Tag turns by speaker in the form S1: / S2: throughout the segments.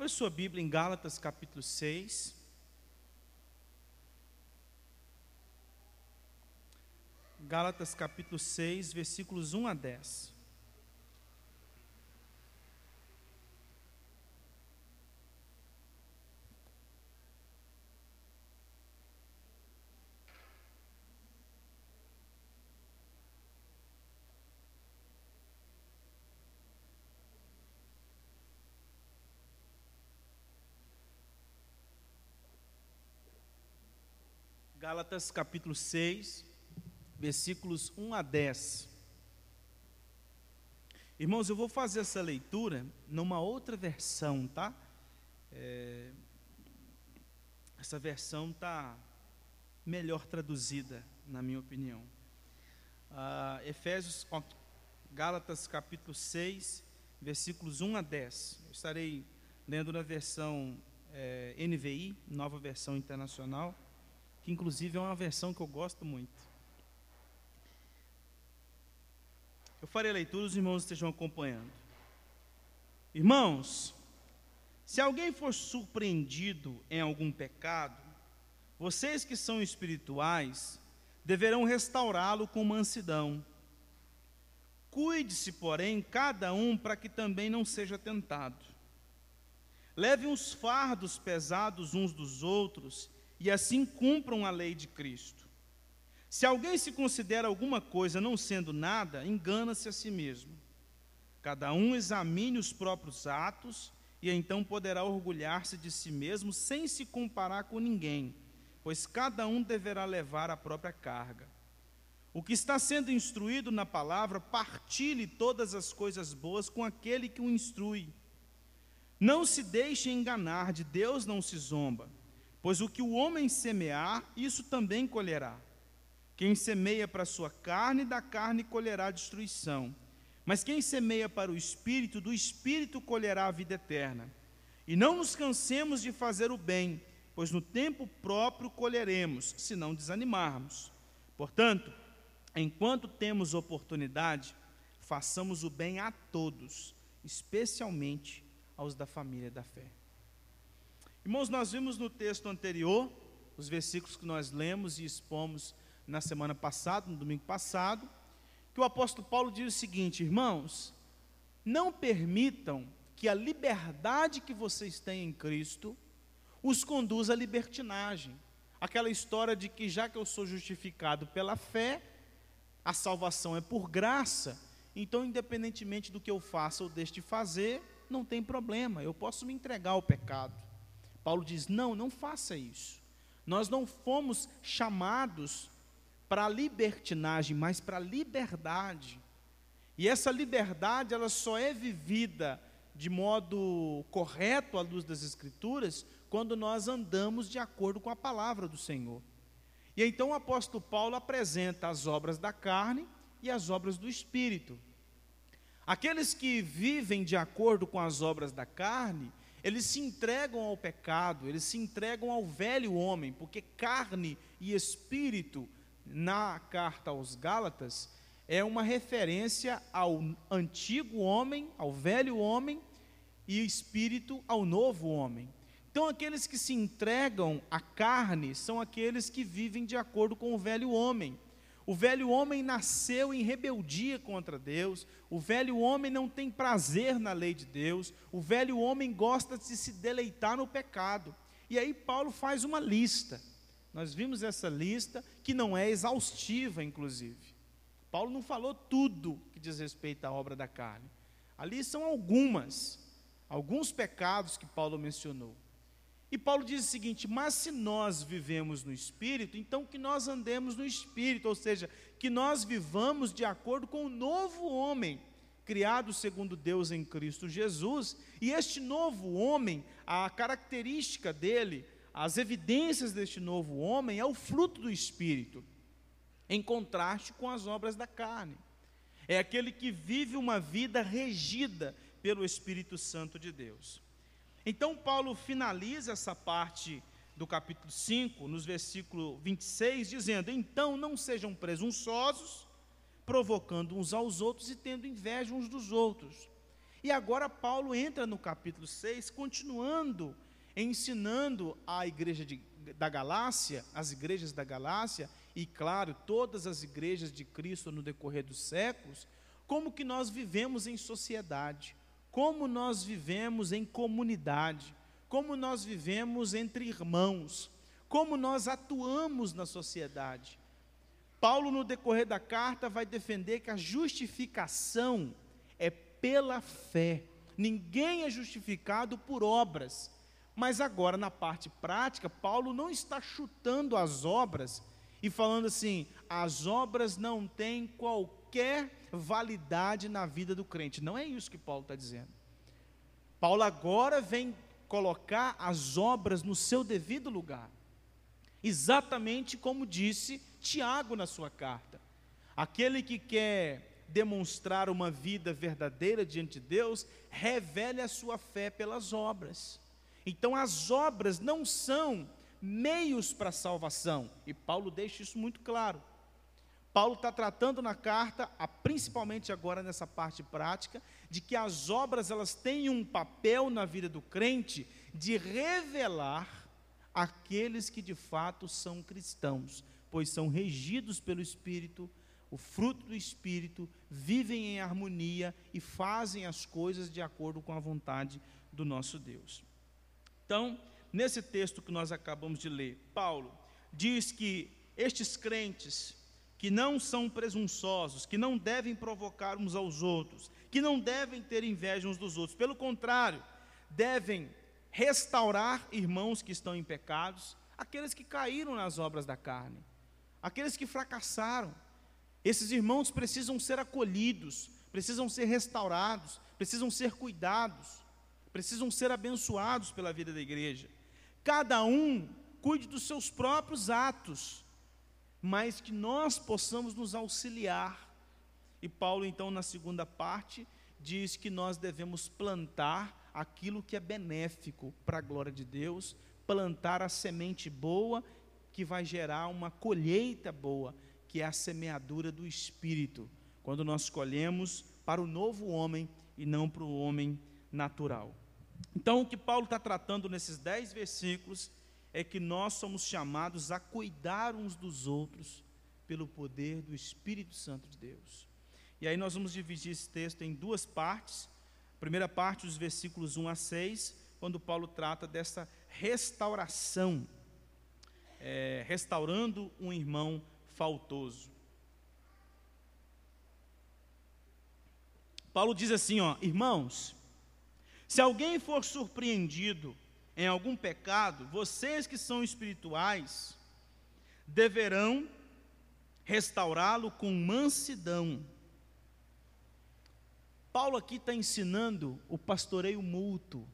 S1: Abra sua Bíblia em Gálatas capítulo 6. Gálatas capítulo 6, versículos 1 a 10. Gálatas capítulo 6, versículos 1 a 10. Irmãos, eu vou fazer essa leitura numa outra versão, tá? É, essa versão está melhor traduzida, na minha opinião. Ah, Efésios, Gálatas capítulo 6, versículos 1 a 10. Eu estarei lendo na versão é, NVI, nova versão internacional que inclusive é uma versão que eu gosto muito. Eu farei a leitura, os irmãos estejam acompanhando. Irmãos, se alguém for surpreendido em algum pecado, vocês que são espirituais deverão restaurá-lo com mansidão. Cuide-se, porém, cada um para que também não seja tentado. Levem os fardos pesados uns dos outros e assim cumpram a lei de Cristo. Se alguém se considera alguma coisa não sendo nada, engana-se a si mesmo. Cada um examine os próprios atos e então poderá orgulhar-se de si mesmo sem se comparar com ninguém, pois cada um deverá levar a própria carga. O que está sendo instruído na palavra, partilhe todas as coisas boas com aquele que o instrui. Não se deixe enganar, de Deus não se zomba. Pois o que o homem semear, isso também colherá. Quem semeia para a sua carne, da carne colherá destruição. Mas quem semeia para o espírito, do espírito colherá a vida eterna. E não nos cansemos de fazer o bem, pois no tempo próprio colheremos, se não desanimarmos. Portanto, enquanto temos oportunidade, façamos o bem a todos, especialmente aos da família da fé. Irmãos, nós vimos no texto anterior, os versículos que nós lemos e expomos na semana passada, no domingo passado, que o apóstolo Paulo diz o seguinte: irmãos, não permitam que a liberdade que vocês têm em Cristo os conduza à libertinagem. Aquela história de que já que eu sou justificado pela fé, a salvação é por graça, então, independentemente do que eu faça ou deixe de fazer, não tem problema, eu posso me entregar ao pecado. Paulo diz: não, não faça isso. Nós não fomos chamados para a libertinagem, mas para a liberdade. E essa liberdade, ela só é vivida de modo correto à luz das Escrituras, quando nós andamos de acordo com a palavra do Senhor. E então o apóstolo Paulo apresenta as obras da carne e as obras do espírito. Aqueles que vivem de acordo com as obras da carne, eles se entregam ao pecado, eles se entregam ao velho homem, porque carne e espírito, na carta aos Gálatas, é uma referência ao antigo homem, ao velho homem, e espírito ao novo homem. Então, aqueles que se entregam à carne são aqueles que vivem de acordo com o velho homem. O velho homem nasceu em rebeldia contra Deus, o velho homem não tem prazer na lei de Deus, o velho homem gosta de se deleitar no pecado. E aí Paulo faz uma lista. Nós vimos essa lista, que não é exaustiva, inclusive. Paulo não falou tudo que diz respeito à obra da carne. Ali são algumas, alguns pecados que Paulo mencionou. E Paulo diz o seguinte: mas se nós vivemos no Espírito, então que nós andemos no Espírito, ou seja, que nós vivamos de acordo com o novo homem, criado segundo Deus em Cristo Jesus. E este novo homem, a característica dele, as evidências deste novo homem é o fruto do Espírito, em contraste com as obras da carne. É aquele que vive uma vida regida pelo Espírito Santo de Deus. Então, Paulo finaliza essa parte do capítulo 5, nos versículos 26, dizendo: Então não sejam presunçosos, provocando uns aos outros e tendo inveja uns dos outros. E agora Paulo entra no capítulo 6, continuando ensinando a igreja de, da Galácia, as igrejas da Galácia, e claro, todas as igrejas de Cristo no decorrer dos séculos, como que nós vivemos em sociedade, como nós vivemos em comunidade, como nós vivemos entre irmãos, como nós atuamos na sociedade. Paulo, no decorrer da carta, vai defender que a justificação é pela fé. Ninguém é justificado por obras. Mas agora, na parte prática, Paulo não está chutando as obras e falando assim: as obras não têm qualquer validade na vida do crente. Não é isso que Paulo está dizendo. Paulo agora vem colocar as obras no seu devido lugar. Exatamente como disse Tiago na sua carta. Aquele que quer demonstrar uma vida verdadeira diante de Deus, revele a sua fé pelas obras. Então as obras não são meios para a salvação, e Paulo deixa isso muito claro. Paulo está tratando na carta, principalmente agora nessa parte prática, de que as obras elas têm um papel na vida do crente de revelar aqueles que de fato são cristãos, pois são regidos pelo Espírito, o fruto do Espírito, vivem em harmonia e fazem as coisas de acordo com a vontade do nosso Deus. Então, nesse texto que nós acabamos de ler, Paulo diz que estes crentes que não são presunçosos, que não devem provocar uns aos outros, que não devem ter inveja uns dos outros, pelo contrário, devem restaurar irmãos que estão em pecados, aqueles que caíram nas obras da carne, aqueles que fracassaram. Esses irmãos precisam ser acolhidos, precisam ser restaurados, precisam ser cuidados precisam ser abençoados pela vida da igreja. Cada um cuide dos seus próprios atos, mas que nós possamos nos auxiliar. E Paulo, então, na segunda parte, diz que nós devemos plantar aquilo que é benéfico para a glória de Deus, plantar a semente boa que vai gerar uma colheita boa, que é a semeadura do Espírito, quando nós colhemos para o novo homem e não para o homem natural. Então, o que Paulo está tratando nesses dez versículos é que nós somos chamados a cuidar uns dos outros pelo poder do Espírito Santo de Deus. E aí nós vamos dividir esse texto em duas partes. Primeira parte, os versículos 1 a 6, quando Paulo trata dessa restauração, é, restaurando um irmão faltoso. Paulo diz assim, ó, irmãos, se alguém for surpreendido em algum pecado, vocês que são espirituais deverão restaurá-lo com mansidão. Paulo aqui está ensinando o pastoreio mútuo.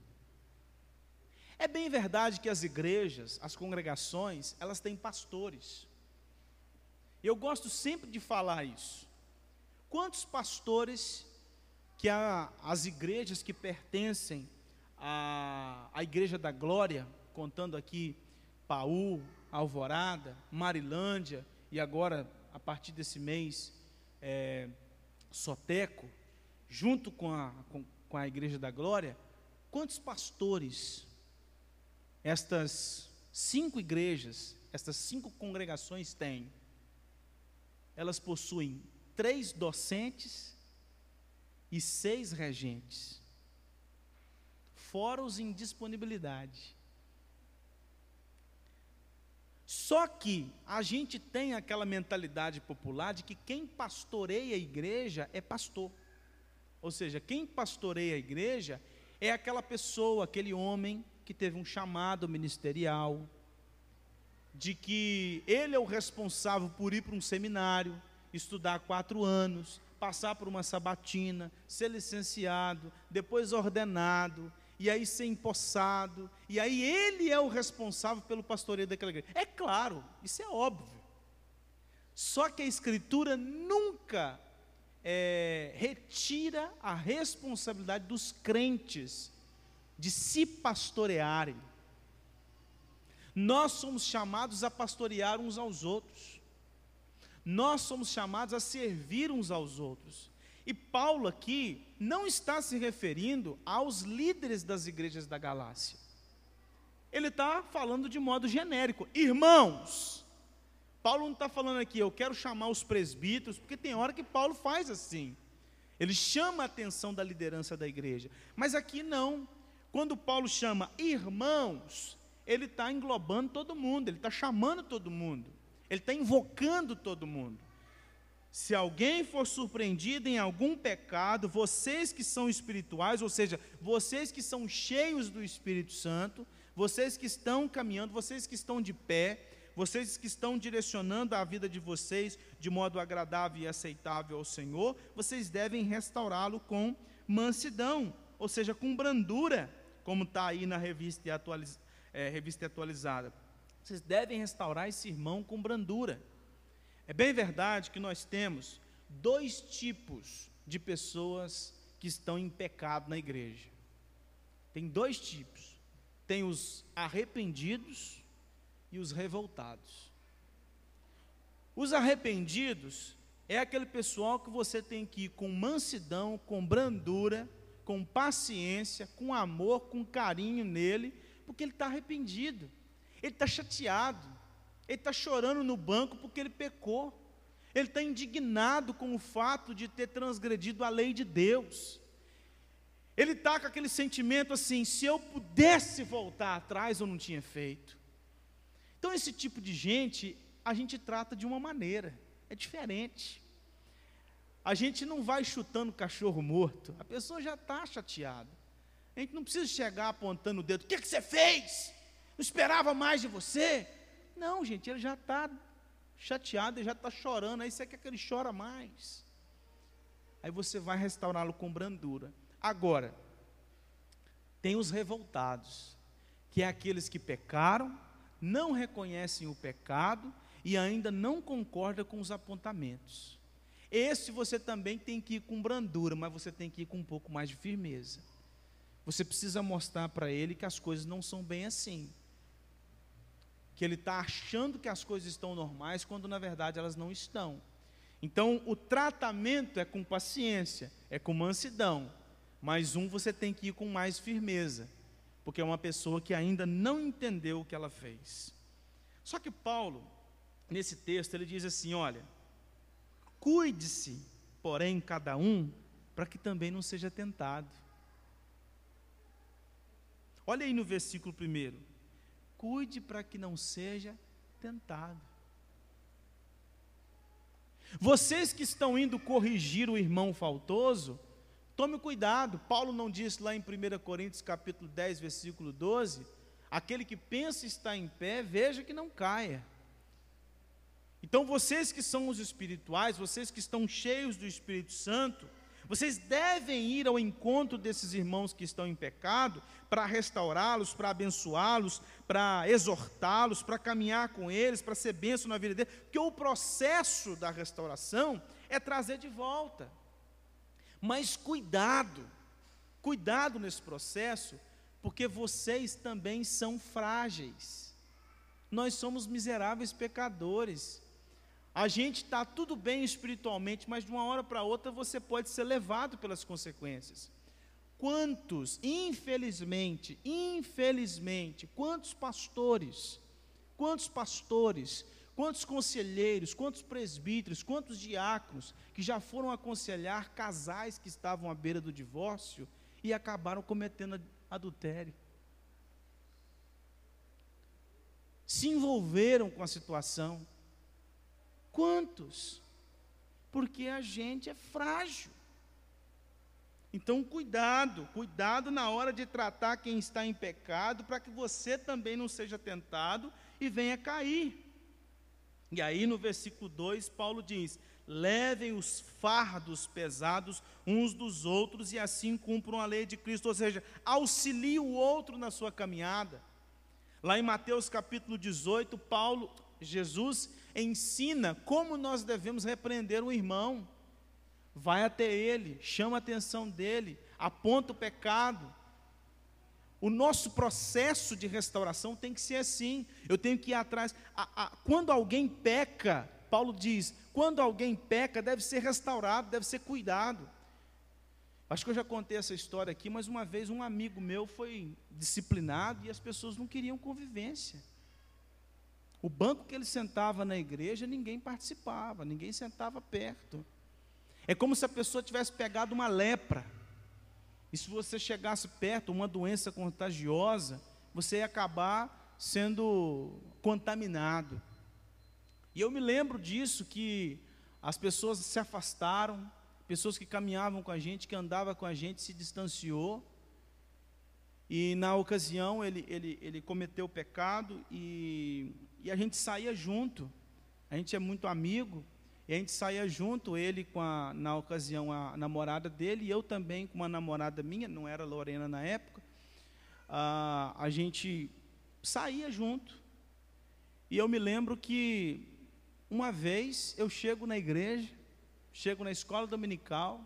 S1: É bem verdade que as igrejas, as congregações, elas têm pastores. Eu gosto sempre de falar isso. Quantos pastores que a, as igrejas que pertencem à, à Igreja da Glória, contando aqui Paú, Alvorada, Marilândia e agora, a partir desse mês, é, Soteco, junto com a, com, com a Igreja da Glória, quantos pastores estas cinco igrejas, estas cinco congregações têm? Elas possuem três docentes e seis regentes, fora os em disponibilidade. Só que a gente tem aquela mentalidade popular de que quem pastoreia a igreja é pastor. Ou seja, quem pastoreia a igreja é aquela pessoa, aquele homem que teve um chamado ministerial, de que ele é o responsável por ir para um seminário, estudar quatro anos, passar por uma sabatina, ser licenciado, depois ordenado, e aí ser empossado, e aí ele é o responsável pelo pastoreio daquela igreja. É claro, isso é óbvio. Só que a Escritura nunca é, retira a responsabilidade dos crentes de se pastorearem. Nós somos chamados a pastorear uns aos outros nós somos chamados a servir uns aos outros. E Paulo aqui não está se referindo aos líderes das igrejas da Galácia. Ele está falando de modo genérico. Irmãos, Paulo não está falando aqui, eu quero chamar os presbíteros, porque tem hora que Paulo faz assim. Ele chama a atenção da liderança da igreja. Mas aqui não. Quando Paulo chama irmãos, ele está englobando todo mundo, ele está chamando todo mundo, ele está invocando todo mundo. Se alguém for surpreendido em algum pecado, vocês que são espirituais, ou seja, vocês que são cheios do Espírito Santo, vocês que estão caminhando, vocês que estão de pé, vocês que estão direcionando a vida de vocês de modo agradável e aceitável ao Senhor, vocês devem restaurá-lo com mansidão, ou seja, com brandura, como está aí na revista, atualiz, é, revista atualizada. Vocês devem restaurar esse irmão com brandura. É bem verdade que nós temos dois tipos de pessoas que estão em pecado na igreja. Tem dois tipos: tem os arrependidos e os revoltados. Os arrependidos é aquele pessoal que você tem que ir com mansidão, com brandura, com paciência, com amor, com carinho nele, porque ele está arrependido, ele está chateado, ele está chorando no banco porque ele pecou, ele está indignado com o fato de ter transgredido a lei de Deus. Ele está com aquele sentimento assim: se eu pudesse voltar atrás, eu não tinha feito. Então, esse tipo de gente, a gente trata de uma maneira, é diferente. A gente não vai chutando cachorro morto, a pessoa já está chateada. A gente não precisa chegar apontando o dedo, o que, que você fez? Não esperava mais de você? Não, gente, ele já está chateado, ele já está chorando, aí você quer que ele chora mais. Aí você vai restaurá-lo com brandura. Agora, tem os revoltados, que é aqueles que pecaram, não reconhecem o pecado e ainda não concordam com os apontamentos. Esse você também tem que ir com brandura, mas você tem que ir com um pouco mais de firmeza. Você precisa mostrar para ele que as coisas não são bem assim. Que ele está achando que as coisas estão normais, quando na verdade elas não estão. Então, o tratamento é com paciência, é com mansidão. Mas um você tem que ir com mais firmeza porque é uma pessoa que ainda não entendeu o que ela fez. Só que Paulo, nesse texto, ele diz assim: olha, cuide-se, porém, cada um, para que também não seja tentado. Olha aí no versículo primeiro: cuide para que não seja tentado. Vocês que estão indo corrigir o irmão faltoso, Tome cuidado, Paulo não disse lá em 1 Coríntios capítulo 10, versículo 12, aquele que pensa estar em pé, veja que não caia. Então vocês que são os espirituais, vocês que estão cheios do Espírito Santo, vocês devem ir ao encontro desses irmãos que estão em pecado, para restaurá-los, para abençoá-los, para exortá-los, para caminhar com eles, para ser benção na vida deles, porque o processo da restauração é trazer de volta. Mas cuidado, cuidado nesse processo, porque vocês também são frágeis. Nós somos miseráveis pecadores. A gente está tudo bem espiritualmente, mas de uma hora para outra você pode ser levado pelas consequências. Quantos, infelizmente, infelizmente, quantos pastores, quantos pastores Quantos conselheiros, quantos presbíteros, quantos diáconos que já foram aconselhar casais que estavam à beira do divórcio e acabaram cometendo adultério? Se envolveram com a situação. Quantos? Porque a gente é frágil. Então, cuidado, cuidado na hora de tratar quem está em pecado, para que você também não seja tentado e venha cair. E aí no versículo 2, Paulo diz: levem os fardos pesados uns dos outros e assim cumpram a lei de Cristo, ou seja, auxilie o outro na sua caminhada. Lá em Mateus capítulo 18, Paulo, Jesus ensina como nós devemos repreender o irmão. Vai até ele, chama a atenção dele, aponta o pecado, o nosso processo de restauração tem que ser assim. Eu tenho que ir atrás. A, a, quando alguém peca, Paulo diz: quando alguém peca, deve ser restaurado, deve ser cuidado. Acho que eu já contei essa história aqui, mas uma vez um amigo meu foi disciplinado e as pessoas não queriam convivência. O banco que ele sentava na igreja, ninguém participava, ninguém sentava perto. É como se a pessoa tivesse pegado uma lepra. E se você chegasse perto, uma doença contagiosa, você ia acabar sendo contaminado. E eu me lembro disso que as pessoas se afastaram, pessoas que caminhavam com a gente, que andavam com a gente, se distanciou. E na ocasião ele, ele, ele cometeu o pecado e, e a gente saía junto. A gente é muito amigo. E a gente saía junto, ele com a, na ocasião a namorada dele, e eu também com uma namorada minha, não era Lorena na época. Ah, a gente saía junto. E eu me lembro que uma vez eu chego na igreja, chego na escola dominical,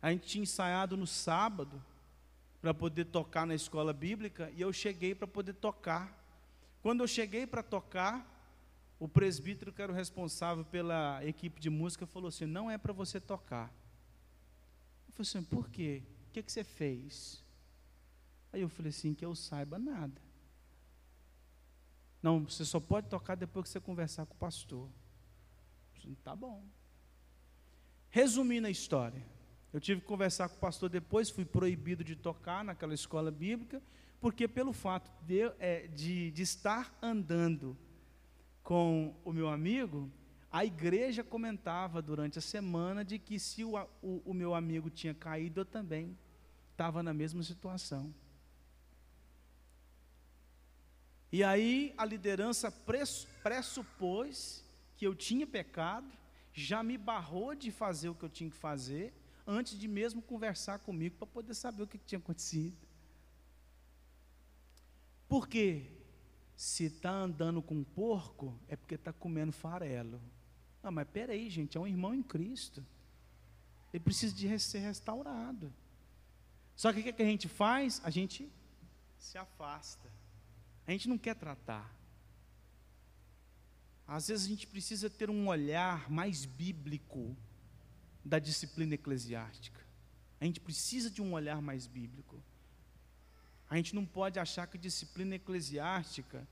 S1: a gente tinha ensaiado no sábado para poder tocar na escola bíblica e eu cheguei para poder tocar. Quando eu cheguei para tocar, o presbítero que era o responsável pela equipe de música falou assim: "Não é para você tocar". Eu falei assim: "Por quê? O que, que você fez?" Aí eu falei assim: "Que eu saiba nada". Não, você só pode tocar depois que você conversar com o pastor. Falei, tá bom. Resumindo a história, eu tive que conversar com o pastor depois, fui proibido de tocar naquela escola bíblica, porque pelo fato de, é, de, de estar andando com o meu amigo, a igreja comentava durante a semana de que se o, o, o meu amigo tinha caído, eu também estava na mesma situação. E aí a liderança pressupôs que eu tinha pecado, já me barrou de fazer o que eu tinha que fazer, antes de mesmo conversar comigo para poder saber o que tinha acontecido. Por quê? Se está andando com um porco, é porque está comendo farelo. Ah, mas peraí, gente, é um irmão em Cristo. Ele precisa de ser restaurado. Só que o que a gente faz? A gente se afasta. A gente não quer tratar. Às vezes a gente precisa ter um olhar mais bíblico da disciplina eclesiástica. A gente precisa de um olhar mais bíblico. A gente não pode achar que disciplina eclesiástica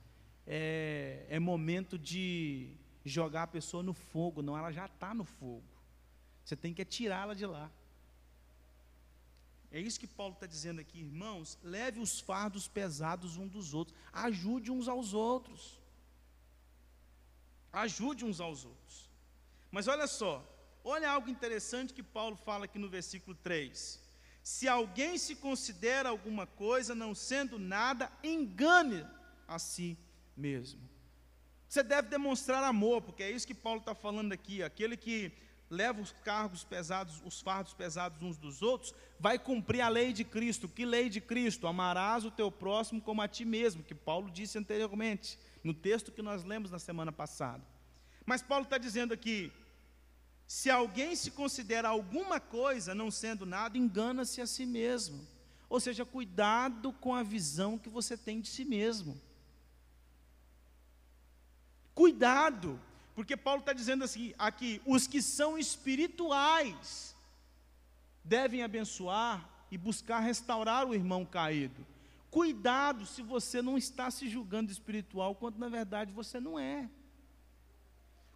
S1: é, é momento de jogar a pessoa no fogo. Não, ela já está no fogo. Você tem que tirá-la de lá. É isso que Paulo está dizendo aqui, irmãos. Leve os fardos pesados um dos outros. Ajude uns aos outros. Ajude uns aos outros. Mas olha só, olha algo interessante que Paulo fala aqui no versículo 3. Se alguém se considera alguma coisa, não sendo nada, engane a si mesmo. Você deve demonstrar amor, porque é isso que Paulo está falando aqui. Aquele que leva os cargos pesados, os fardos pesados uns dos outros, vai cumprir a lei de Cristo. Que lei de Cristo? Amarás o teu próximo como a ti mesmo, que Paulo disse anteriormente, no texto que nós lemos na semana passada. Mas Paulo está dizendo aqui: se alguém se considera alguma coisa, não sendo nada, engana-se a si mesmo. Ou seja, cuidado com a visão que você tem de si mesmo. Cuidado, porque Paulo está dizendo assim, aqui, os que são espirituais devem abençoar e buscar restaurar o irmão caído. Cuidado se você não está se julgando espiritual, quando na verdade você não é.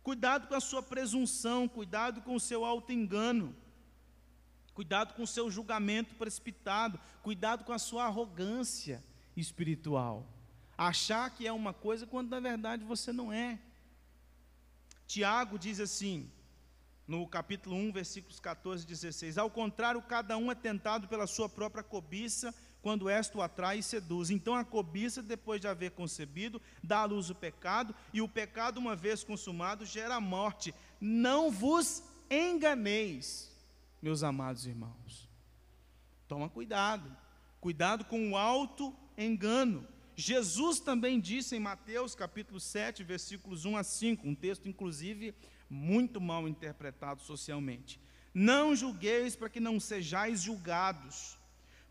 S1: Cuidado com a sua presunção, cuidado com o seu auto-engano. Cuidado com o seu julgamento precipitado, cuidado com a sua arrogância espiritual. Achar que é uma coisa quando na verdade você não é. Tiago diz assim, no capítulo 1, versículos 14 e 16: Ao contrário, cada um é tentado pela sua própria cobiça, quando esta o atrai e seduz. Então a cobiça, depois de haver concebido, dá à luz o pecado, e o pecado, uma vez consumado, gera morte. Não vos enganeis, meus amados irmãos. Toma cuidado, cuidado com o alto engano. Jesus também disse em Mateus capítulo 7, versículos 1 a 5, um texto inclusive muito mal interpretado socialmente. Não julgueis para que não sejais julgados,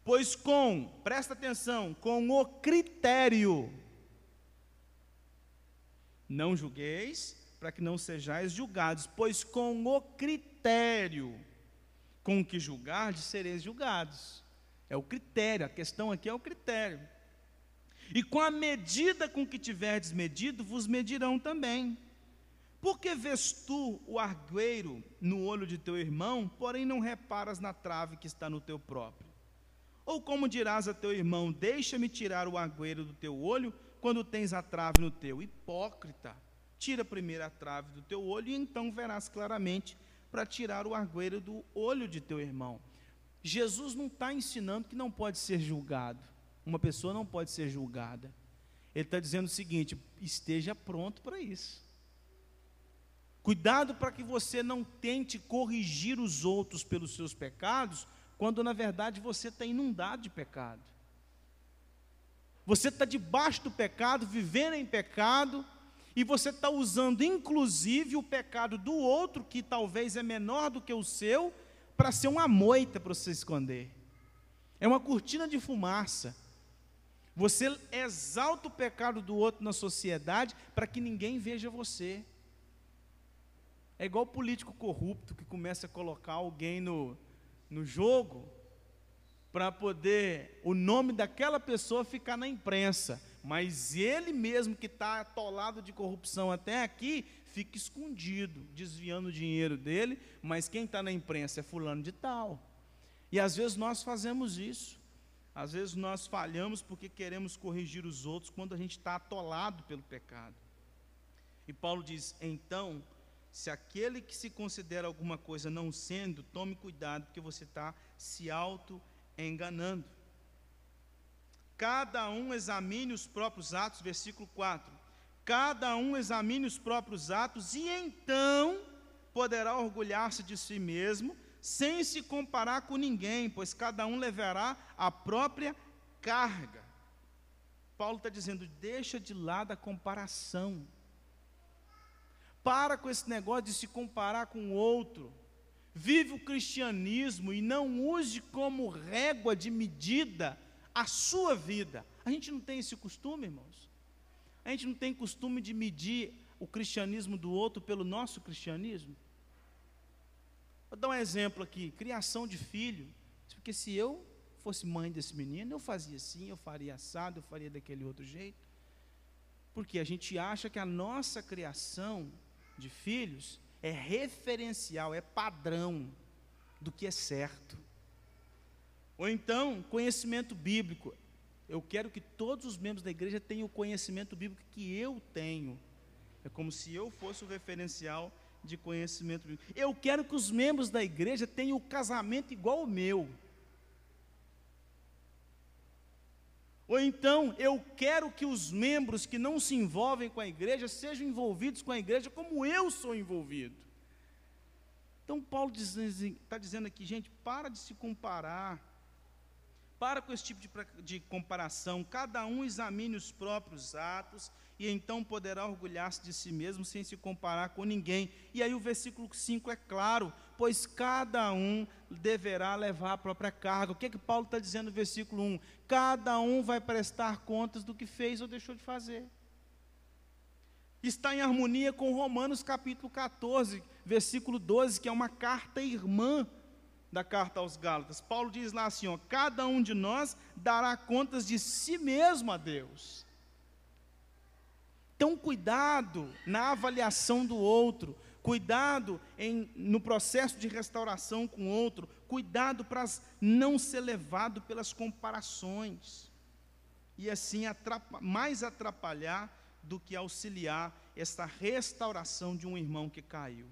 S1: pois com, presta atenção, com o critério, não julgueis para que não sejais julgados, pois com o critério com que julgardes, sereis julgados. É o critério, a questão aqui é o critério. E com a medida com que tiverdes medido, vos medirão também. Porque vês tu o argueiro no olho de teu irmão, porém não reparas na trave que está no teu próprio? Ou como dirás a teu irmão: Deixa-me tirar o argueiro do teu olho, quando tens a trave no teu? Hipócrita, tira primeiro a trave do teu olho, e então verás claramente para tirar o argueiro do olho de teu irmão. Jesus não está ensinando que não pode ser julgado. Uma pessoa não pode ser julgada. Ele está dizendo o seguinte: esteja pronto para isso. Cuidado para que você não tente corrigir os outros pelos seus pecados, quando na verdade você está inundado de pecado. Você está debaixo do pecado, vivendo em pecado, e você está usando inclusive o pecado do outro, que talvez é menor do que o seu, para ser uma moita para você esconder. É uma cortina de fumaça. Você exalta o pecado do outro na sociedade para que ninguém veja você. É igual o político corrupto que começa a colocar alguém no, no jogo para poder o nome daquela pessoa ficar na imprensa, mas ele mesmo que está atolado de corrupção até aqui, fica escondido, desviando o dinheiro dele, mas quem está na imprensa é fulano de tal. E às vezes nós fazemos isso. Às vezes nós falhamos porque queremos corrigir os outros quando a gente está atolado pelo pecado. E Paulo diz: então, se aquele que se considera alguma coisa não sendo, tome cuidado, porque você está se auto-enganando. Cada um examine os próprios atos, versículo 4. Cada um examine os próprios atos e então poderá orgulhar-se de si mesmo, sem se comparar com ninguém, pois cada um levará a própria carga. Paulo está dizendo: deixa de lado a comparação. Para com esse negócio de se comparar com o outro. Vive o cristianismo e não use como régua de medida a sua vida. A gente não tem esse costume, irmãos. A gente não tem costume de medir o cristianismo do outro pelo nosso cristianismo. Vou dar um exemplo aqui: criação de filho. Porque se eu fosse mãe desse menino, eu fazia assim, eu faria assado, eu faria daquele outro jeito. Porque a gente acha que a nossa criação de filhos é referencial, é padrão do que é certo. Ou então, conhecimento bíblico. Eu quero que todos os membros da igreja tenham o conhecimento bíblico que eu tenho. É como se eu fosse o referencial de conhecimento bíblico. Eu quero que os membros da igreja tenham o casamento igual ao meu. Ou então, eu quero que os membros que não se envolvem com a igreja sejam envolvidos com a igreja como eu sou envolvido. Então, Paulo está dizendo aqui, gente, para de se comparar. Para com esse tipo de, de comparação. Cada um examine os próprios atos e então poderá orgulhar-se de si mesmo sem se comparar com ninguém. E aí o versículo 5 é claro: pois cada um deverá levar a própria carga. O que é que Paulo está dizendo no versículo 1? Cada um vai prestar contas do que fez ou deixou de fazer. Está em harmonia com Romanos capítulo 14, versículo 12, que é uma carta irmã da carta aos Gálatas. Paulo diz lá assim: ó, cada um de nós dará contas de si mesmo a Deus. Então, cuidado na avaliação do outro, cuidado em, no processo de restauração com outro, cuidado para não ser levado pelas comparações e assim mais atrapalhar do que auxiliar esta restauração de um irmão que caiu.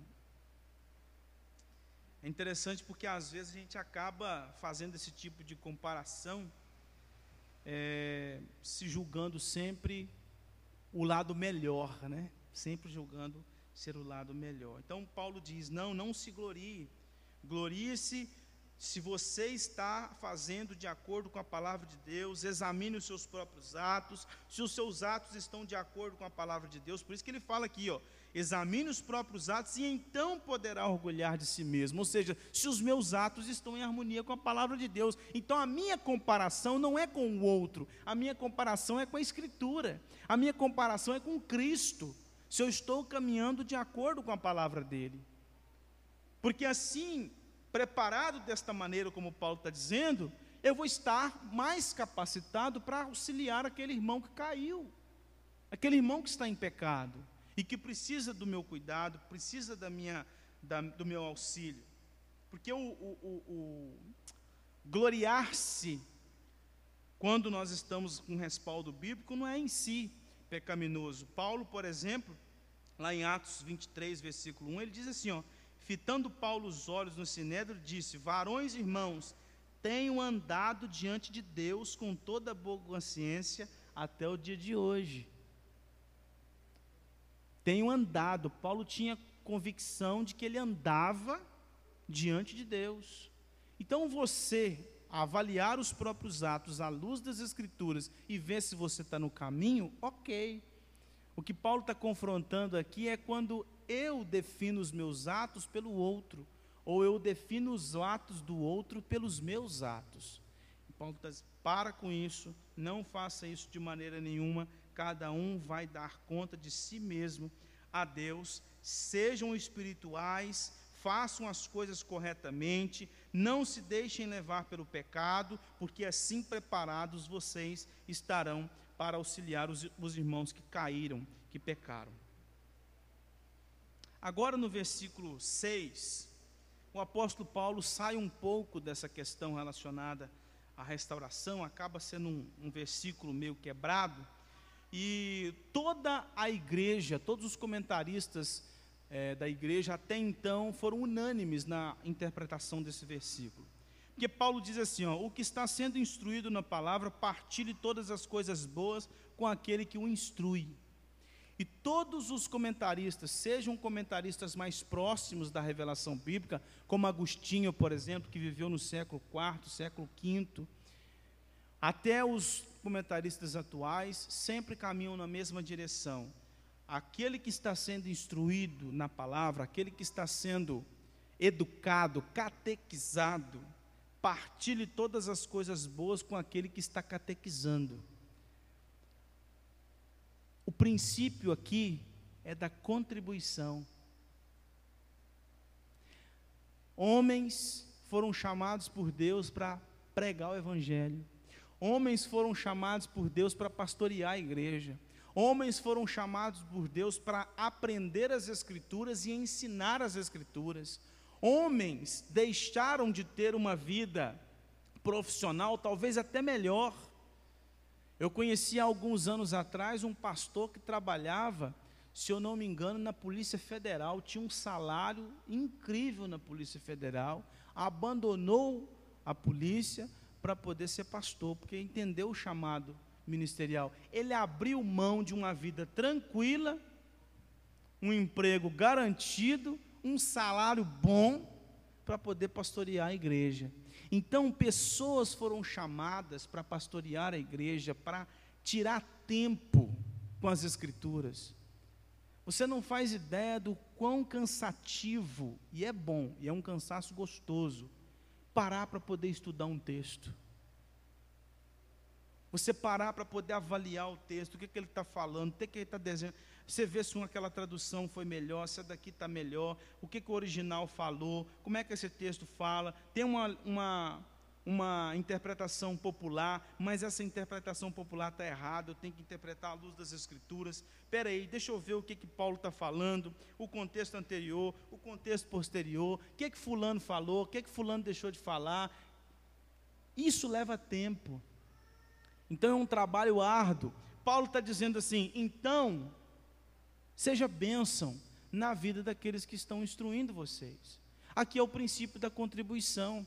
S1: É interessante porque às vezes a gente acaba fazendo esse tipo de comparação, é, se julgando sempre o lado melhor, né? Sempre julgando ser o lado melhor. Então Paulo diz: não, não se glorie, glorie-se se você está fazendo de acordo com a palavra de Deus, examine os seus próprios atos, se os seus atos estão de acordo com a palavra de Deus. Por isso que ele fala aqui, ó, examine os próprios atos e então poderá orgulhar de si mesmo. Ou seja, se os meus atos estão em harmonia com a palavra de Deus. Então a minha comparação não é com o outro, a minha comparação é com a Escritura, a minha comparação é com Cristo. Se eu estou caminhando de acordo com a palavra dele. Porque assim, preparado desta maneira, como Paulo está dizendo, eu vou estar mais capacitado para auxiliar aquele irmão que caiu, aquele irmão que está em pecado e que precisa do meu cuidado, precisa da minha, da, do meu auxílio. Porque o, o, o, o gloriar-se quando nós estamos com respaldo bíblico não é em si pecaminoso. Paulo, por exemplo, lá em Atos 23, versículo 1, ele diz assim, ó, fitando Paulo os olhos no sinédrio, disse: Varões irmãos, tenho andado diante de Deus com toda boa consciência até o dia de hoje. Tenho andado. Paulo tinha convicção de que ele andava diante de Deus. Então você avaliar os próprios atos à luz das Escrituras e ver se você está no caminho, ok. O que Paulo está confrontando aqui é quando eu defino os meus atos pelo outro ou eu defino os atos do outro pelos meus atos. Paulo diz, para com isso, não faça isso de maneira nenhuma, cada um vai dar conta de si mesmo a Deus, sejam espirituais, façam as coisas corretamente, não se deixem levar pelo pecado, porque assim preparados vocês estarão para auxiliar os, os irmãos que caíram, que pecaram. Agora no versículo 6, o apóstolo Paulo sai um pouco dessa questão relacionada à restauração, acaba sendo um, um versículo meio quebrado, e toda a igreja, todos os comentaristas é, da igreja até então foram unânimes na interpretação desse versículo. Porque Paulo diz assim: ó, o que está sendo instruído na palavra, partilhe todas as coisas boas com aquele que o instrui. E todos os comentaristas, sejam comentaristas mais próximos da revelação bíblica, como Agostinho, por exemplo, que viveu no século IV, século V, até os comentaristas atuais, sempre caminham na mesma direção. Aquele que está sendo instruído na palavra, aquele que está sendo educado, catequizado, partilhe todas as coisas boas com aquele que está catequizando. O princípio aqui é da contribuição. Homens foram chamados por Deus para pregar o Evangelho. Homens foram chamados por Deus para pastorear a igreja. Homens foram chamados por Deus para aprender as Escrituras e ensinar as Escrituras. Homens deixaram de ter uma vida profissional, talvez até melhor, eu conheci há alguns anos atrás um pastor que trabalhava, se eu não me engano, na Polícia Federal, tinha um salário incrível na Polícia Federal, abandonou a polícia para poder ser pastor, porque entendeu o chamado ministerial. Ele abriu mão de uma vida tranquila, um emprego garantido, um salário bom para poder pastorear a igreja. Então, pessoas foram chamadas para pastorear a igreja, para tirar tempo com as Escrituras. Você não faz ideia do quão cansativo, e é bom, e é um cansaço gostoso, parar para poder estudar um texto. Você parar para poder avaliar o texto, o que, que ele está falando, o que, que ele está desenhando. Você vê se aquela tradução foi melhor, se a daqui está melhor, o que, que o original falou, como é que esse texto fala. Tem uma, uma, uma interpretação popular, mas essa interpretação popular está errada, eu tenho que interpretar à luz das Escrituras. Espera aí, deixa eu ver o que, que Paulo está falando, o contexto anterior, o contexto posterior, o que, que fulano falou, o que, que fulano deixou de falar. Isso leva tempo. Então é um trabalho árduo. Paulo está dizendo assim, então Seja bênção na vida daqueles que estão instruindo vocês. Aqui é o princípio da contribuição.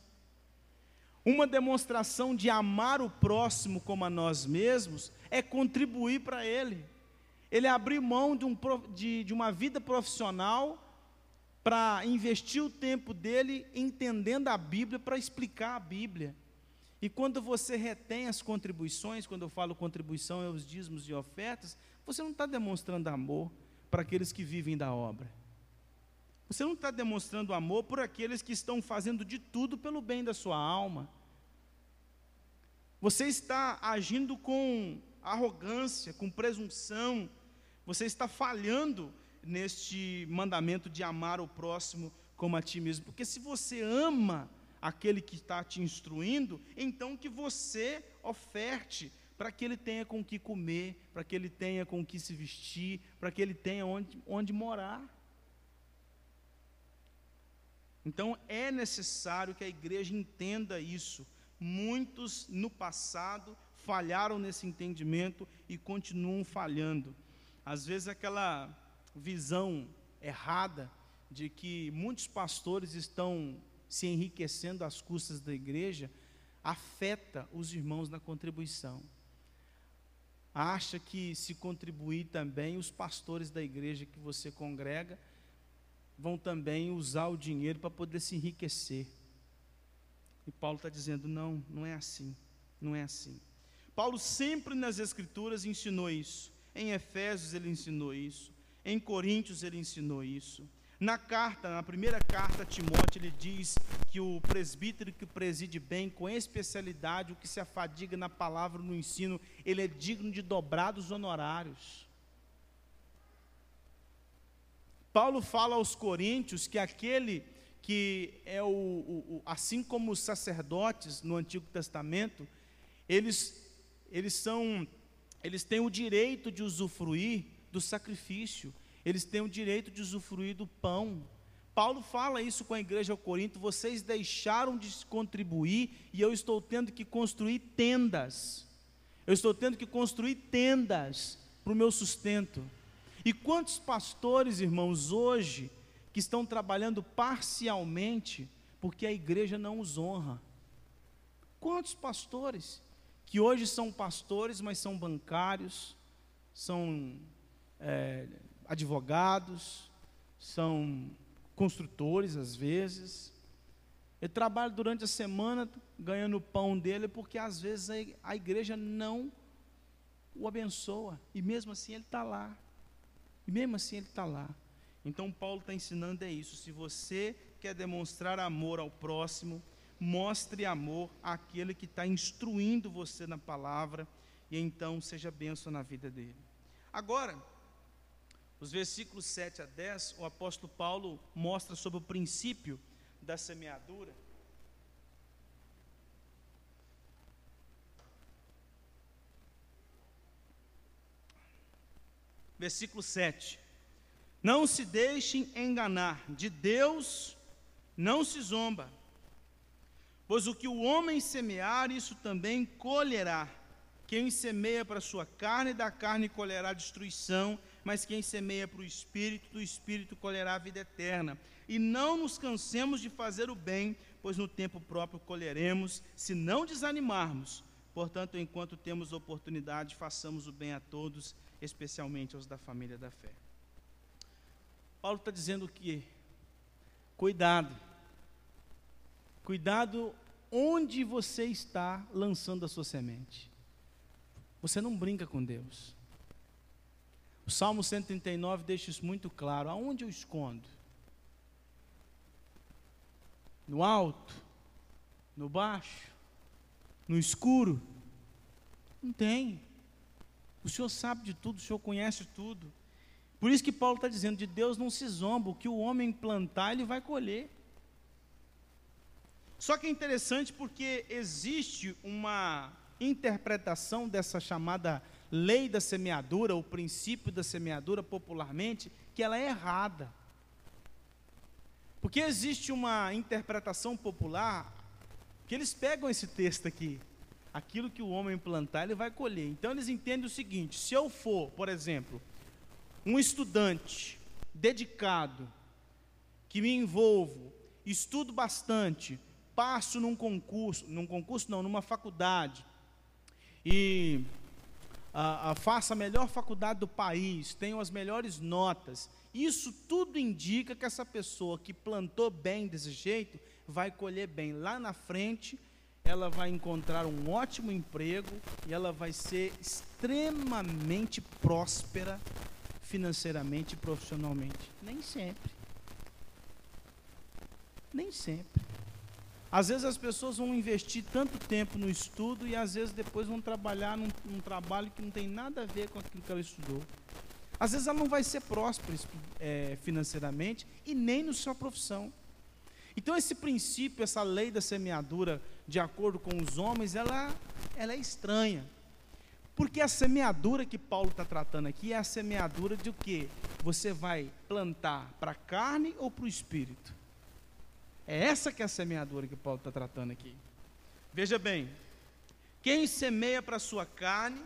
S1: Uma demonstração de amar o próximo como a nós mesmos é contribuir para ele. Ele abriu mão de, um, de, de uma vida profissional para investir o tempo dele entendendo a Bíblia, para explicar a Bíblia. E quando você retém as contribuições, quando eu falo contribuição é os dízimos e ofertas, você não está demonstrando amor, para aqueles que vivem da obra. Você não está demonstrando amor por aqueles que estão fazendo de tudo pelo bem da sua alma. Você está agindo com arrogância, com presunção, Você está falhando neste mandamento de amar o próximo como a ti mesmo. Porque se você ama aquele que está te instruindo, então que você oferte para que ele tenha com o que comer, para que ele tenha com o que se vestir, para que ele tenha onde, onde morar. Então é necessário que a igreja entenda isso. Muitos no passado falharam nesse entendimento e continuam falhando. Às vezes aquela visão errada de que muitos pastores estão se enriquecendo às custas da igreja afeta os irmãos na contribuição. Acha que se contribuir também, os pastores da igreja que você congrega vão também usar o dinheiro para poder se enriquecer. E Paulo está dizendo: não, não é assim, não é assim. Paulo sempre nas Escrituras ensinou isso. Em Efésios ele ensinou isso. Em Coríntios ele ensinou isso. Na carta, na primeira carta a Timóteo, ele diz que o presbítero que preside bem, com especialidade, o que se afadiga na palavra, no ensino, ele é digno de dobrados honorários. Paulo fala aos coríntios que aquele que é o, o, o, assim como os sacerdotes no Antigo Testamento, eles eles são eles têm o direito de usufruir do sacrifício, eles têm o direito de usufruir do pão. Paulo fala isso com a igreja ao Corinto: vocês deixaram de contribuir e eu estou tendo que construir tendas. Eu estou tendo que construir tendas para o meu sustento. E quantos pastores, irmãos, hoje, que estão trabalhando parcialmente porque a igreja não os honra? Quantos pastores que hoje são pastores, mas são bancários, são é, advogados, são construtores às vezes. Ele trabalha durante a semana ganhando o pão dele, porque às vezes a, igreja não o abençoa, e mesmo assim ele está lá. E mesmo assim ele está lá. Então Paulo está ensinando é isso. Se você quer demonstrar amor ao próximo, mostre amor àquele que está instruindo você na palavra, e então seja bênção na vida dele. Agora, os versículos 7 a 10, o apóstolo Paulo mostra sobre o princípio da semeadura. Versículo 7. Não se deixem enganar, de Deus não se zomba. Pois o que o homem semear, isso também colherá. Quem semeia para sua carne, da carne colherá destruição, mas quem semeia para o espírito, do espírito colherá a vida eterna. E não nos cansemos de fazer o bem, pois no tempo próprio colheremos, se não desanimarmos. Portanto, enquanto temos oportunidade, façamos o bem a todos, especialmente aos da família da fé. Paulo está dizendo que, cuidado, cuidado onde você está lançando a sua semente. Você não brinca com Deus. O Salmo 139 deixa isso muito claro. Aonde eu escondo? No alto? No baixo? No escuro? Não tem. O Senhor sabe de tudo, o Senhor conhece tudo. Por isso que Paulo está dizendo: de Deus não se zomba, o que o homem plantar, ele vai colher. Só que é interessante porque existe uma interpretação dessa chamada lei da semeadura, o princípio da semeadura popularmente, que ela é errada. Porque existe uma interpretação popular que eles pegam esse texto aqui, aquilo que o homem plantar, ele vai colher. Então eles entendem o seguinte: se eu for, por exemplo, um estudante dedicado, que me envolvo, estudo bastante, passo num concurso, num concurso não, numa faculdade, e faça a melhor faculdade do país, tenho as melhores notas, isso tudo indica que essa pessoa que plantou bem desse jeito vai colher bem. Lá na frente, ela vai encontrar um ótimo emprego e ela vai ser extremamente próspera financeiramente e profissionalmente. Nem sempre. Nem sempre. Às vezes as pessoas vão investir tanto tempo no estudo e às vezes depois vão trabalhar num, num, trabalho que não tem nada a ver com aquilo que ela estudou. Às vezes ela não vai ser próspera é, financeiramente e nem na sua profissão. Então esse princípio, essa lei da semeadura, de acordo com os homens, ela, ela é estranha. Porque a semeadura que Paulo está tratando aqui é a semeadura de o que? Você vai plantar para a carne ou para o espírito? É essa que é a semeadura que Paulo está tratando aqui. Veja bem, quem semeia para a sua carne,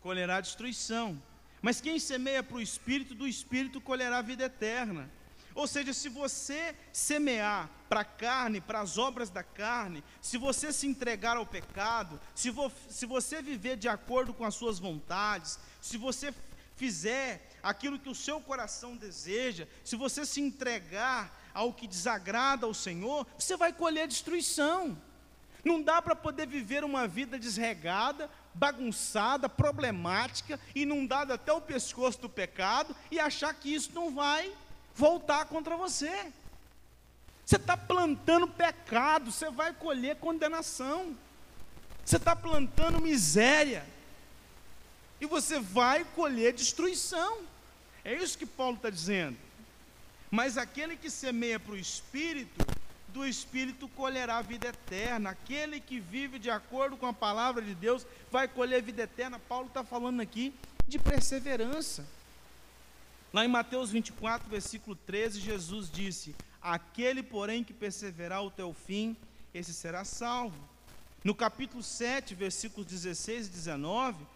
S1: colherá destruição. Mas quem semeia para o espírito, do espírito colherá vida eterna. Ou seja, se você semear para a carne, para as obras da carne, se você se entregar ao pecado, se, vo, se você viver de acordo com as suas vontades, se você fizer aquilo que o seu coração deseja, se você se entregar ao que desagrada ao Senhor, você vai colher destruição. Não dá para poder viver uma vida desregada, bagunçada, problemática, inundada até o pescoço do pecado e achar que isso não vai voltar contra você. Você está plantando pecado, você vai colher condenação. Você está plantando miséria. E você vai colher destruição. É isso que Paulo está dizendo. Mas aquele que semeia para o Espírito, do Espírito colherá vida eterna. Aquele que vive de acordo com a palavra de Deus vai colher vida eterna. Paulo está falando aqui de perseverança. Lá em Mateus 24, versículo 13, Jesus disse: Aquele, porém, que perseverar até o fim, esse será salvo. No capítulo 7, versículos 16 e 19,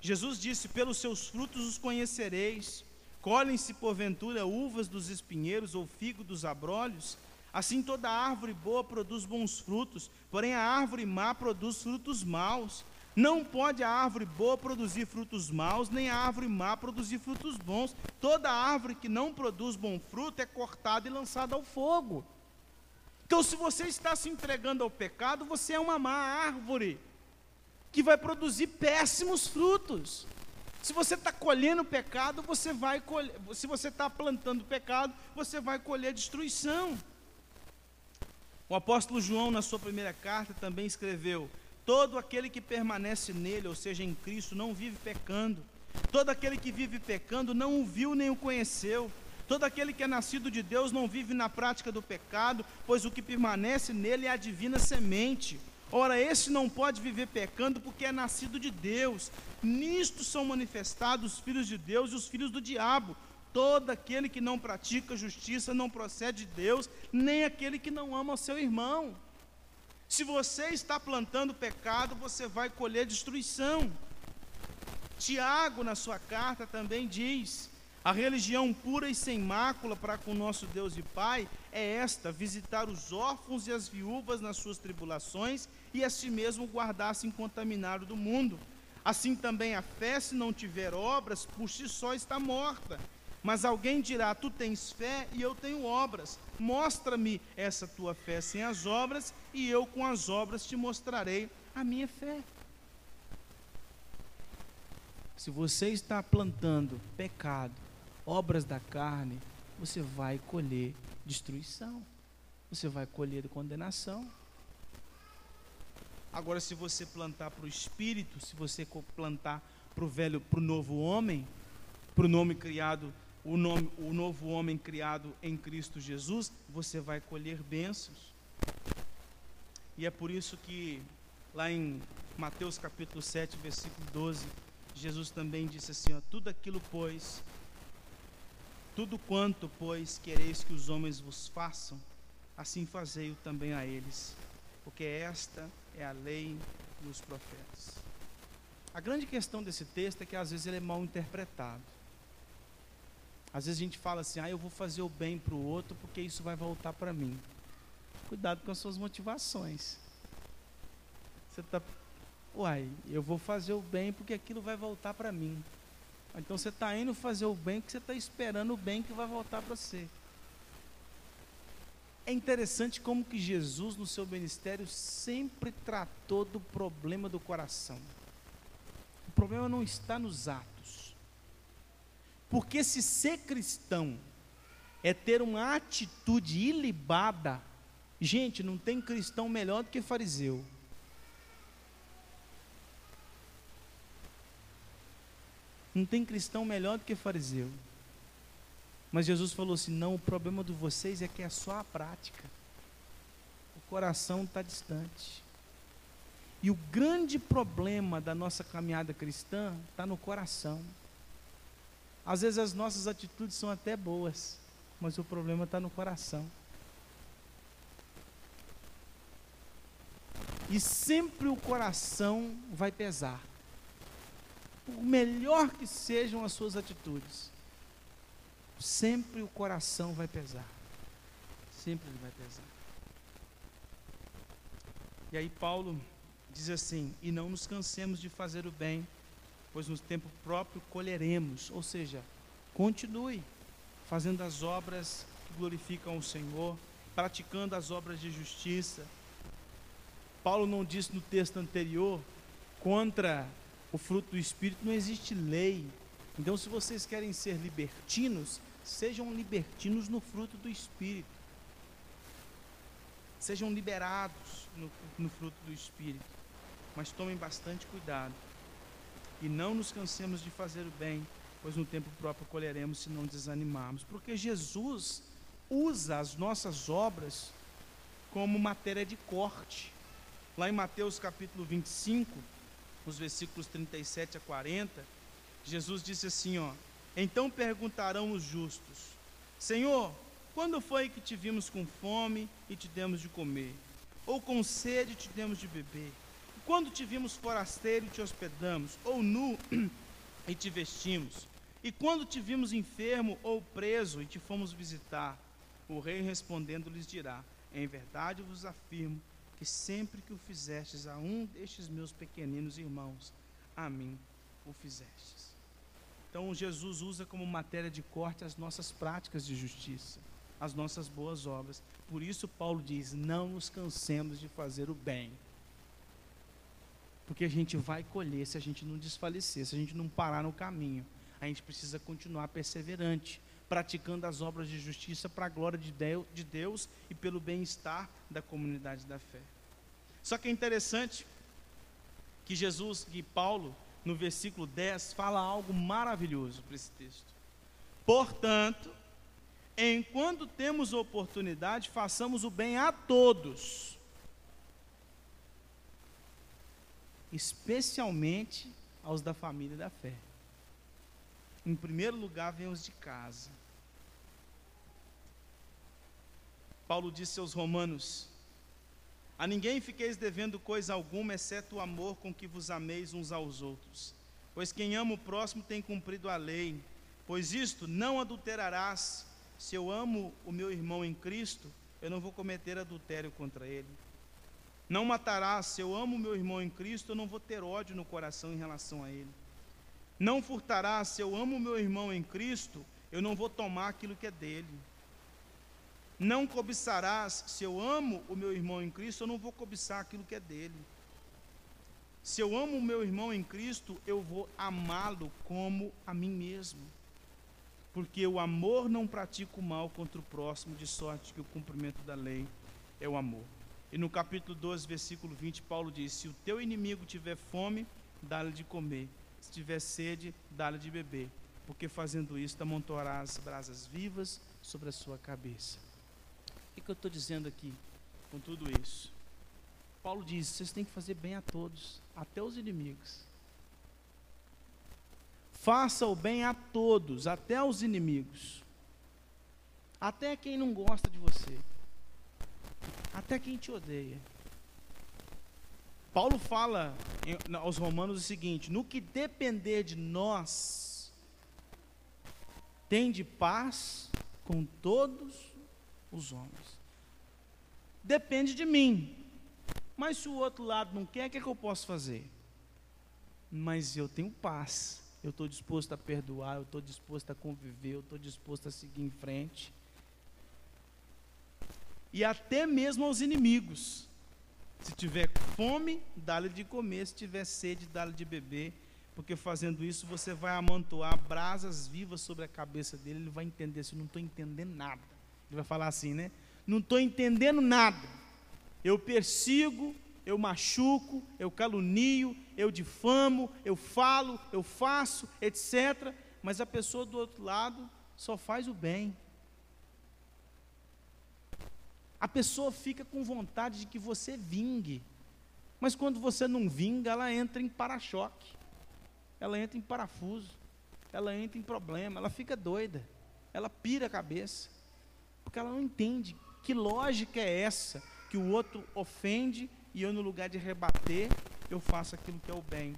S1: Jesus disse: Pelos seus frutos os conhecereis. Colhem-se, porventura, uvas dos espinheiros ou figo dos abrolhos? Assim toda árvore boa produz bons frutos, porém a árvore má produz frutos maus. Não pode a árvore boa produzir frutos maus, nem a árvore má produzir frutos bons. Toda árvore que não produz bom fruto é cortada e lançada ao fogo. Então, se você está se entregando ao pecado, você é uma má árvore que vai produzir péssimos frutos. Se você está colhendo pecado, você vai colher. Se você está plantando pecado, você vai colher destruição. O apóstolo João, na sua primeira carta, também escreveu: Todo aquele que permanece nele, ou seja, em Cristo, não vive pecando. Todo aquele que vive pecando não o viu nem o conheceu. Todo aquele que é nascido de Deus não vive na prática do pecado, pois o que permanece nele é a divina semente. Ora, esse não pode viver pecando porque é nascido de Deus. Nisto são manifestados os filhos de Deus e os filhos do diabo. Todo aquele que não pratica justiça não procede de Deus, nem aquele que não ama o seu irmão. Se você está plantando pecado, você vai colher destruição. Tiago, na sua carta, também diz: a religião pura e sem mácula para com nosso Deus e Pai é esta: visitar os órfãos e as viúvas nas suas tribulações e a si mesmo guardar-se incontaminado do mundo. Assim também a fé, se não tiver obras, por si só está morta. Mas alguém dirá: Tu tens fé e eu tenho obras. Mostra-me essa tua fé sem as obras, e eu com as obras te mostrarei a minha fé. Se você está plantando pecado, obras da carne, você vai colher destruição. Você vai colher condenação. Agora, se você plantar para o espírito, se você plantar para o velho, para o novo homem, para o nome criado o, nome, o novo homem criado em Cristo Jesus, você vai colher bênçãos. E é por isso que lá em Mateus capítulo 7, versículo 12, Jesus também disse assim: ó, tudo aquilo, pois, tudo quanto, pois, quereis que os homens vos façam, assim fazei-o também a eles, porque esta é a lei dos profetas. A grande questão desse texto é que às vezes ele é mal interpretado. Às vezes a gente fala assim, ah, eu vou fazer o bem para o outro porque isso vai voltar para mim. Cuidado com as suas motivações. Você está, uai, eu vou fazer o bem porque aquilo vai voltar para mim. Então você está indo fazer o bem porque você está esperando o bem que vai voltar para você. É interessante como que Jesus no seu ministério sempre tratou do problema do coração. O problema não está nos atos. Porque se ser cristão é ter uma atitude ilibada, gente, não tem cristão melhor do que fariseu. Não tem cristão melhor do que fariseu. Mas Jesus falou assim: não, o problema de vocês é que é só a prática. O coração está distante. E o grande problema da nossa caminhada cristã está no coração. Às vezes as nossas atitudes são até boas, mas o problema está no coração. E sempre o coração vai pesar. Por melhor que sejam as suas atitudes, sempre o coração vai pesar. Sempre ele vai pesar. E aí Paulo diz assim: E não nos cansemos de fazer o bem, pois no tempo próprio colheremos. Ou seja, continue fazendo as obras que glorificam o Senhor, praticando as obras de justiça. Paulo não disse no texto anterior contra o fruto do Espírito não existe lei. Então, se vocês querem ser libertinos, sejam libertinos no fruto do Espírito. Sejam liberados no, no fruto do Espírito. Mas tomem bastante cuidado. E não nos cansemos de fazer o bem, pois no tempo próprio colheremos se não desanimarmos. Porque Jesus usa as nossas obras como matéria de corte. Lá em Mateus capítulo 25, nos versículos 37 a 40, Jesus disse assim, ó: Então perguntarão os justos: Senhor, quando foi que te vimos com fome e te demos de comer? Ou com sede e te demos de beber? Quando te vimos forasteiro e te hospedamos? Ou nu e te vestimos? E quando te vimos enfermo ou preso e te fomos visitar? O rei respondendo lhes dirá: Em verdade vos afirmo que sempre que o fizestes a um destes meus pequeninos irmãos, a mim o fizestes. Então Jesus usa como matéria de corte as nossas práticas de justiça, as nossas boas obras. Por isso Paulo diz: não nos cansemos de fazer o bem. Porque a gente vai colher se a gente não desfalecer, se a gente não parar no caminho. A gente precisa continuar perseverante, praticando as obras de justiça para a glória de Deus e pelo bem-estar da comunidade da fé. Só que é interessante que Jesus, que Paulo, no versículo 10, fala algo maravilhoso para esse texto. Portanto, enquanto temos oportunidade, façamos o bem a todos, especialmente aos da família da fé. Em primeiro lugar, vem os de casa. Paulo disse aos Romanos: A ninguém fiqueis devendo coisa alguma, exceto o amor com que vos ameis uns aos outros. Pois quem ama o próximo tem cumprido a lei. Pois isto, não adulterarás. Se eu amo o meu irmão em Cristo, eu não vou cometer adultério contra ele. Não matarás. Se eu amo o meu irmão em Cristo, eu não vou ter ódio no coração em relação a ele. Não furtarás. Se eu amo o meu irmão em Cristo, eu não vou tomar aquilo que é dele. Não cobiçarás, se eu amo o meu irmão em Cristo, eu não vou cobiçar aquilo que é dele. Se eu amo o meu irmão em Cristo, eu vou amá-lo como a mim mesmo. Porque o amor não pratica o mal contra o próximo, de sorte que o cumprimento da lei é o amor. E no capítulo 12, versículo 20, Paulo diz: Se o teu inimigo tiver fome, dá-lhe de comer. Se tiver sede, dá-lhe de beber. Porque fazendo isso, amontoarás brasas vivas sobre a sua cabeça. O que, eu estou dizendo aqui com tudo isso? Paulo diz: vocês têm que fazer bem a todos, até os inimigos. Faça o bem a todos, até aos inimigos. Até quem não gosta de você. Até quem te odeia. Paulo fala aos Romanos o seguinte: no que depender de nós, tem de paz com todos os homens. Depende de mim. Mas se o outro lado não quer, o que, é que eu posso fazer? Mas eu tenho paz. Eu estou disposto a perdoar, eu estou disposto a conviver, eu estou disposto a seguir em frente. E até mesmo aos inimigos. Se tiver fome, dá-lhe de comer, se tiver sede, dá-lhe de beber, porque fazendo isso você vai amontoar brasas vivas sobre a cabeça dele, ele vai entender, se eu não estou entendendo nada. Ele vai falar assim, né? Não estou entendendo nada. Eu persigo, eu machuco, eu calunio, eu difamo, eu falo, eu faço, etc. Mas a pessoa do outro lado só faz o bem. A pessoa fica com vontade de que você vingue. Mas quando você não vinga, ela entra em para-choque. Ela entra em parafuso. Ela entra em problema. Ela fica doida. Ela pira a cabeça. Porque ela não entende que lógica é essa que o outro ofende e eu, no lugar de rebater, eu faço aquilo que é o bem.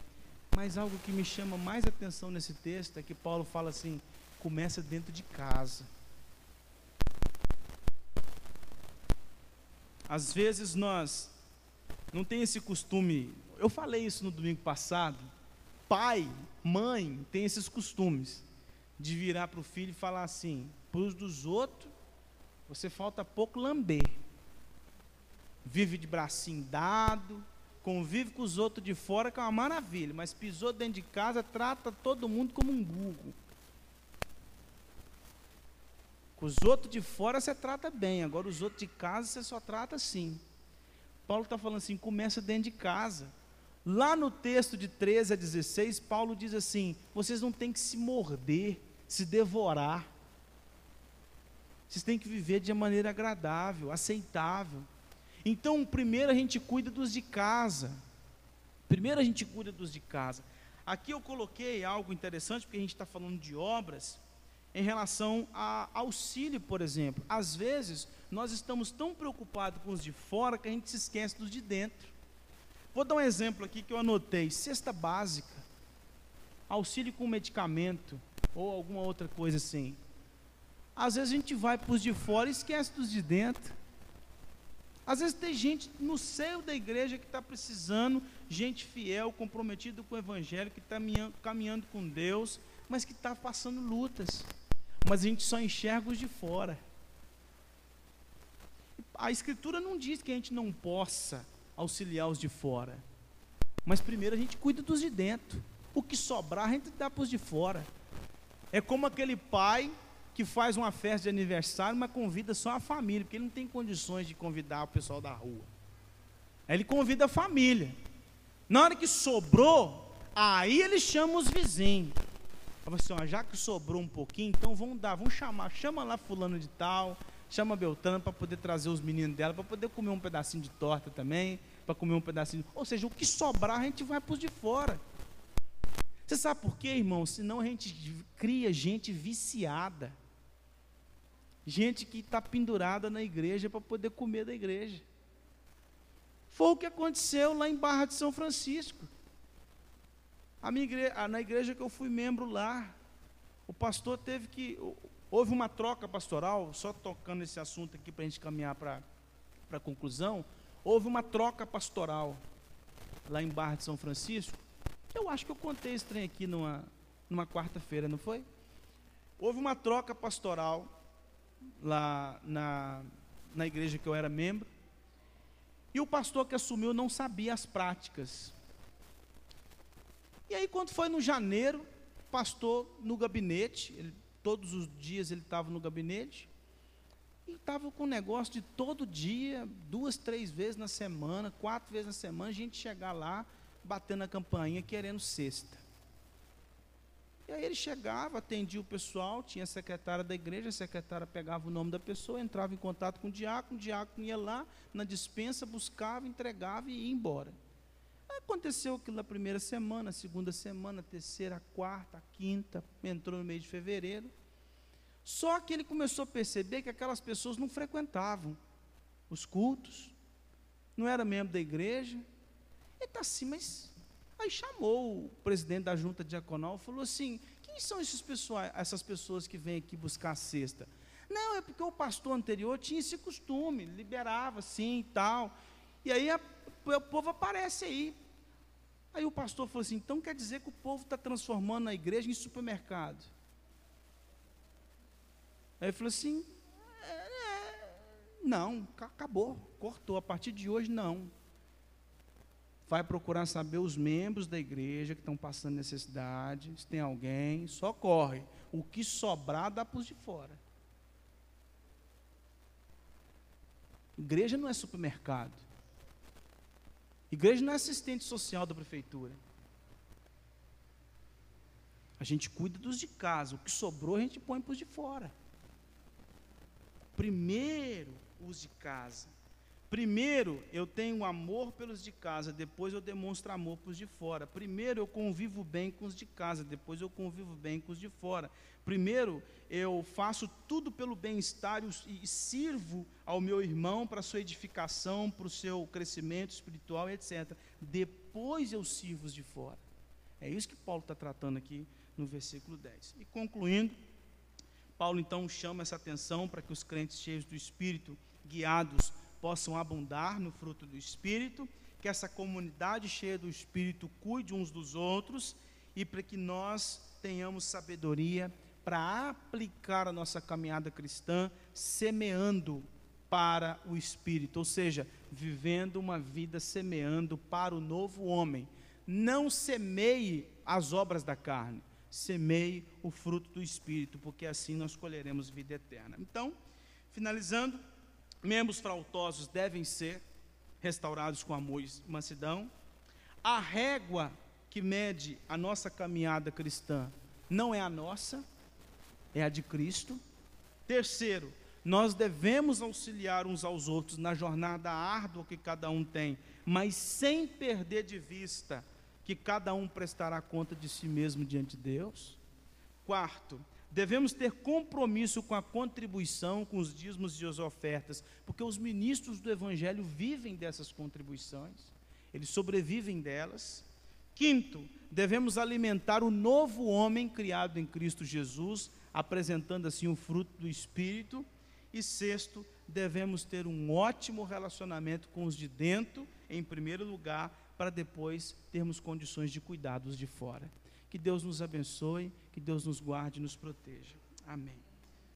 S1: Mas algo que me chama mais atenção nesse texto é que Paulo fala assim: começa dentro de casa. Às vezes nós não tem esse costume. Eu falei isso no domingo passado. Pai, mãe, tem esses costumes de virar para o filho e falar assim: para os dos outros, você falta pouco lamber. Vive de bracinho dado, convive com os outros de fora, que é uma maravilha, mas pisou dentro de casa, trata todo mundo como um burro. Com os outros de fora você trata bem, agora os outros de casa você só trata assim. Paulo está falando assim: começa dentro de casa. Lá no texto de 13 a 16, Paulo diz assim: vocês não têm que se morder, se devorar. Vocês têm que viver de maneira agradável, aceitável. Então, primeiro a gente cuida dos de casa. Primeiro a gente cuida dos de casa. Aqui eu coloquei algo interessante, porque a gente está falando de obras em relação a auxílio, por exemplo. Às vezes, nós estamos tão preocupados com os de fora que a gente se esquece dos de dentro. Vou dar um exemplo aqui que eu anotei: cesta básica, auxílio com medicamento ou alguma outra coisa assim. Às vezes a gente vai para os de fora e esquece dos de dentro. Às vezes tem gente no seio da igreja que está precisando, gente fiel, comprometida com o evangelho, que está caminhando com Deus, mas que está passando lutas mas a gente só enxerga os de fora. A Escritura não diz que a gente não possa auxiliar os de fora, mas primeiro a gente cuida dos de dentro. O que sobrar a gente dá para os de fora. É como aquele pai que faz uma festa de aniversário, mas convida só a família, porque ele não tem condições de convidar o pessoal da rua. Ele convida a família. Na hora que sobrou, aí ele chama os vizinhos. Falei assim, ó, já que sobrou um pouquinho, então vamos dar, vamos chamar, chama lá fulano de tal, chama Beltrano para poder trazer os meninos dela, para poder comer um pedacinho de torta também, para comer um pedacinho. Ou seja, o que sobrar a gente vai para os de fora. Você sabe por quê, irmão? Senão a gente cria gente viciada. Gente que está pendurada na igreja para poder comer da igreja. Foi o que aconteceu lá em Barra de São Francisco. Igreja, na igreja que eu fui membro lá, o pastor teve que. Houve uma troca pastoral, só tocando esse assunto aqui para a gente caminhar para a conclusão. Houve uma troca pastoral lá em Barra de São Francisco. Eu acho que eu contei esse trem aqui numa, numa quarta-feira, não foi? Houve uma troca pastoral lá na, na igreja que eu era membro. E o pastor que assumiu não sabia as práticas e aí, quando foi no janeiro, pastor no gabinete, ele, todos os dias ele estava no gabinete, e estava com um negócio de todo dia, duas, três vezes na semana, quatro vezes na semana, a gente chegar lá, batendo a campainha, querendo cesta. E aí ele chegava, atendia o pessoal, tinha a secretária da igreja, a secretária pegava o nome da pessoa, entrava em contato com o diácono, o diácono ia lá na dispensa, buscava, entregava e ia embora. Aconteceu aquilo na primeira semana, segunda semana, terceira, quarta, quinta, entrou no mês de fevereiro. Só que ele começou a perceber que aquelas pessoas não frequentavam os cultos, não era membro da igreja. Ele está assim, mas. Aí chamou o presidente da junta diaconal e falou assim: quem são esses pessoas, essas pessoas que vêm aqui buscar a cesta? Não, é porque o pastor anterior tinha esse costume, liberava assim e tal. E aí a, o povo aparece aí. Aí o pastor falou assim: então quer dizer que o povo está transformando a igreja em supermercado? Aí ele falou assim: é, é, não, acabou, cortou, a partir de hoje não. Vai procurar saber os membros da igreja que estão passando necessidade, se tem alguém, só corre. O que sobrar dá para os de fora. Igreja não é supermercado. Igreja não é assistente social da prefeitura. A gente cuida dos de casa, o que sobrou a gente põe para os de fora. Primeiro, os de casa. Primeiro, eu tenho amor pelos de casa, depois eu demonstro amor para os de fora. Primeiro, eu convivo bem com os de casa, depois eu convivo bem com os de fora. Primeiro, eu faço tudo pelo bem-estar e sirvo ao meu irmão para sua edificação, para o seu crescimento espiritual, etc. Depois eu sirvo os de fora. É isso que Paulo está tratando aqui no versículo 10. E concluindo, Paulo então chama essa atenção para que os crentes cheios do Espírito, guiados possam abundar no fruto do Espírito, que essa comunidade cheia do Espírito cuide uns dos outros e para que nós tenhamos sabedoria para aplicar a nossa caminhada cristã semeando para o Espírito, ou seja, vivendo uma vida semeando para o novo homem. Não semeie as obras da carne, semeie o fruto do Espírito, porque assim nós colheremos vida eterna. Então, finalizando, membros faltosos devem ser restaurados com amor e mansidão. A régua que mede a nossa caminhada cristã não é a nossa, é a de Cristo. Terceiro, nós devemos auxiliar uns aos outros na jornada árdua que cada um tem, mas sem perder de vista que cada um prestará conta de si mesmo diante de Deus. Quarto, devemos ter compromisso com a contribuição, com os dízimos e as ofertas, porque os ministros do Evangelho vivem dessas contribuições, eles sobrevivem delas. Quinto, devemos alimentar o novo homem criado em Cristo Jesus, apresentando assim o fruto do Espírito. E sexto, devemos ter um ótimo relacionamento com os de dentro, em primeiro lugar, para depois termos condições de cuidados de fora. Que Deus nos abençoe, que Deus nos guarde e nos proteja. Amém.